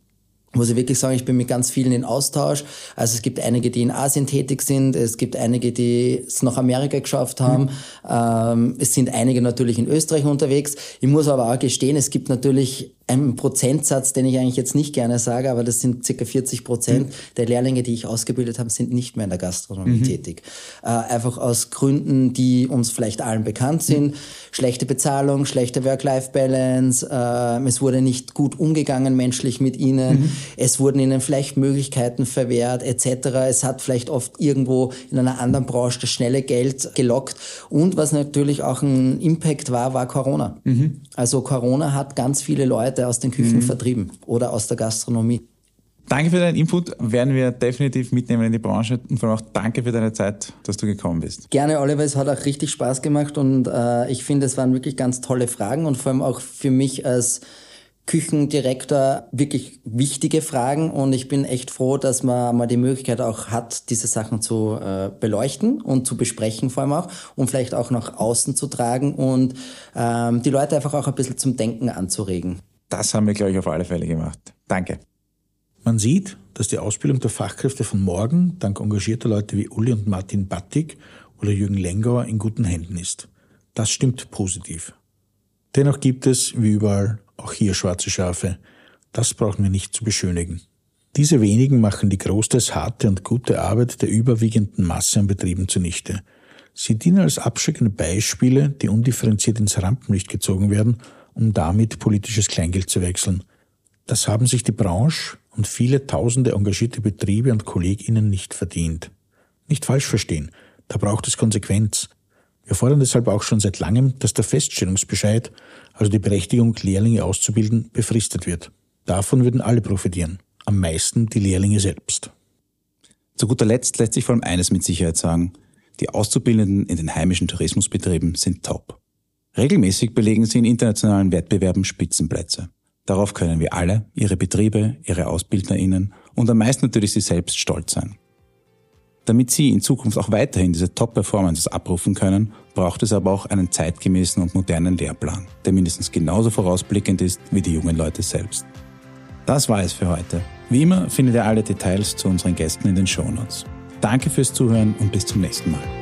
Speaker 6: muss ich wirklich sagen, ich bin mit ganz vielen in Austausch. Also es gibt einige, die in Asien tätig sind, es gibt einige, die es nach Amerika geschafft haben. Mhm. Ähm, es sind einige natürlich in Österreich unterwegs. Ich muss aber auch gestehen, es gibt natürlich einen Prozentsatz, den ich eigentlich jetzt nicht gerne sage, aber das sind circa 40 Prozent mhm. der Lehrlinge, die ich ausgebildet habe, sind nicht mehr in der Gastronomie mhm. tätig. Äh, einfach aus Gründen, die uns vielleicht allen bekannt sind. Mhm. Schlechte Bezahlung, schlechte Work-Life-Balance, äh, es wurde nicht gut umgegangen menschlich mit ihnen, mhm. es wurden ihnen vielleicht Möglichkeiten verwehrt etc. Es hat vielleicht oft irgendwo in einer anderen Branche das schnelle Geld gelockt. Und was natürlich auch ein Impact war, war Corona. Mhm. Also Corona hat ganz viele Leute Leute aus den Küchen mhm. vertrieben oder aus der Gastronomie.
Speaker 2: Danke für deinen Input, werden wir definitiv mitnehmen in die Branche und vor allem auch danke für deine Zeit, dass du gekommen bist.
Speaker 6: Gerne, Oliver, es hat auch richtig Spaß gemacht und äh, ich finde, es waren wirklich ganz tolle Fragen und vor allem auch für mich als Küchendirektor wirklich wichtige Fragen und ich bin echt froh, dass man mal die Möglichkeit auch hat, diese Sachen zu äh, beleuchten und zu besprechen vor allem auch und vielleicht auch nach außen zu tragen und ähm, die Leute einfach auch ein bisschen zum Denken anzuregen.
Speaker 2: Das haben wir, glaube ich, auf alle Fälle gemacht. Danke.
Speaker 3: Man sieht, dass die Ausbildung der Fachkräfte von morgen dank engagierter Leute wie Uli und Martin Battig oder Jürgen Lengauer in guten Händen ist. Das stimmt positiv. Dennoch gibt es, wie überall, auch hier schwarze Schafe. Das brauchen wir nicht zu beschönigen. Diese wenigen machen die großteils harte und gute Arbeit der überwiegenden Masse an Betrieben zunichte. Sie dienen als abschreckende Beispiele, die undifferenziert ins Rampenlicht gezogen werden um damit politisches Kleingeld zu wechseln. Das haben sich die Branche und viele tausende engagierte Betriebe und KollegInnen nicht verdient. Nicht falsch verstehen, da braucht es Konsequenz. Wir fordern deshalb auch schon seit langem, dass der Feststellungsbescheid, also die Berechtigung, Lehrlinge auszubilden, befristet wird. Davon würden alle profitieren. Am meisten die Lehrlinge selbst.
Speaker 2: Zu guter Letzt lässt sich vor allem eines mit Sicherheit sagen. Die Auszubildenden in den heimischen Tourismusbetrieben sind top. Regelmäßig belegen sie in internationalen Wettbewerben Spitzenplätze. Darauf können wir alle, ihre Betriebe, ihre AusbildnerInnen und am meisten natürlich sie selbst stolz sein. Damit sie in Zukunft auch weiterhin diese Top-Performances abrufen können, braucht es aber auch einen zeitgemäßen und modernen Lehrplan, der mindestens genauso vorausblickend ist wie die jungen Leute selbst. Das war es für heute. Wie immer findet ihr alle Details zu unseren Gästen in den Shownotes. Danke fürs Zuhören und bis zum nächsten Mal.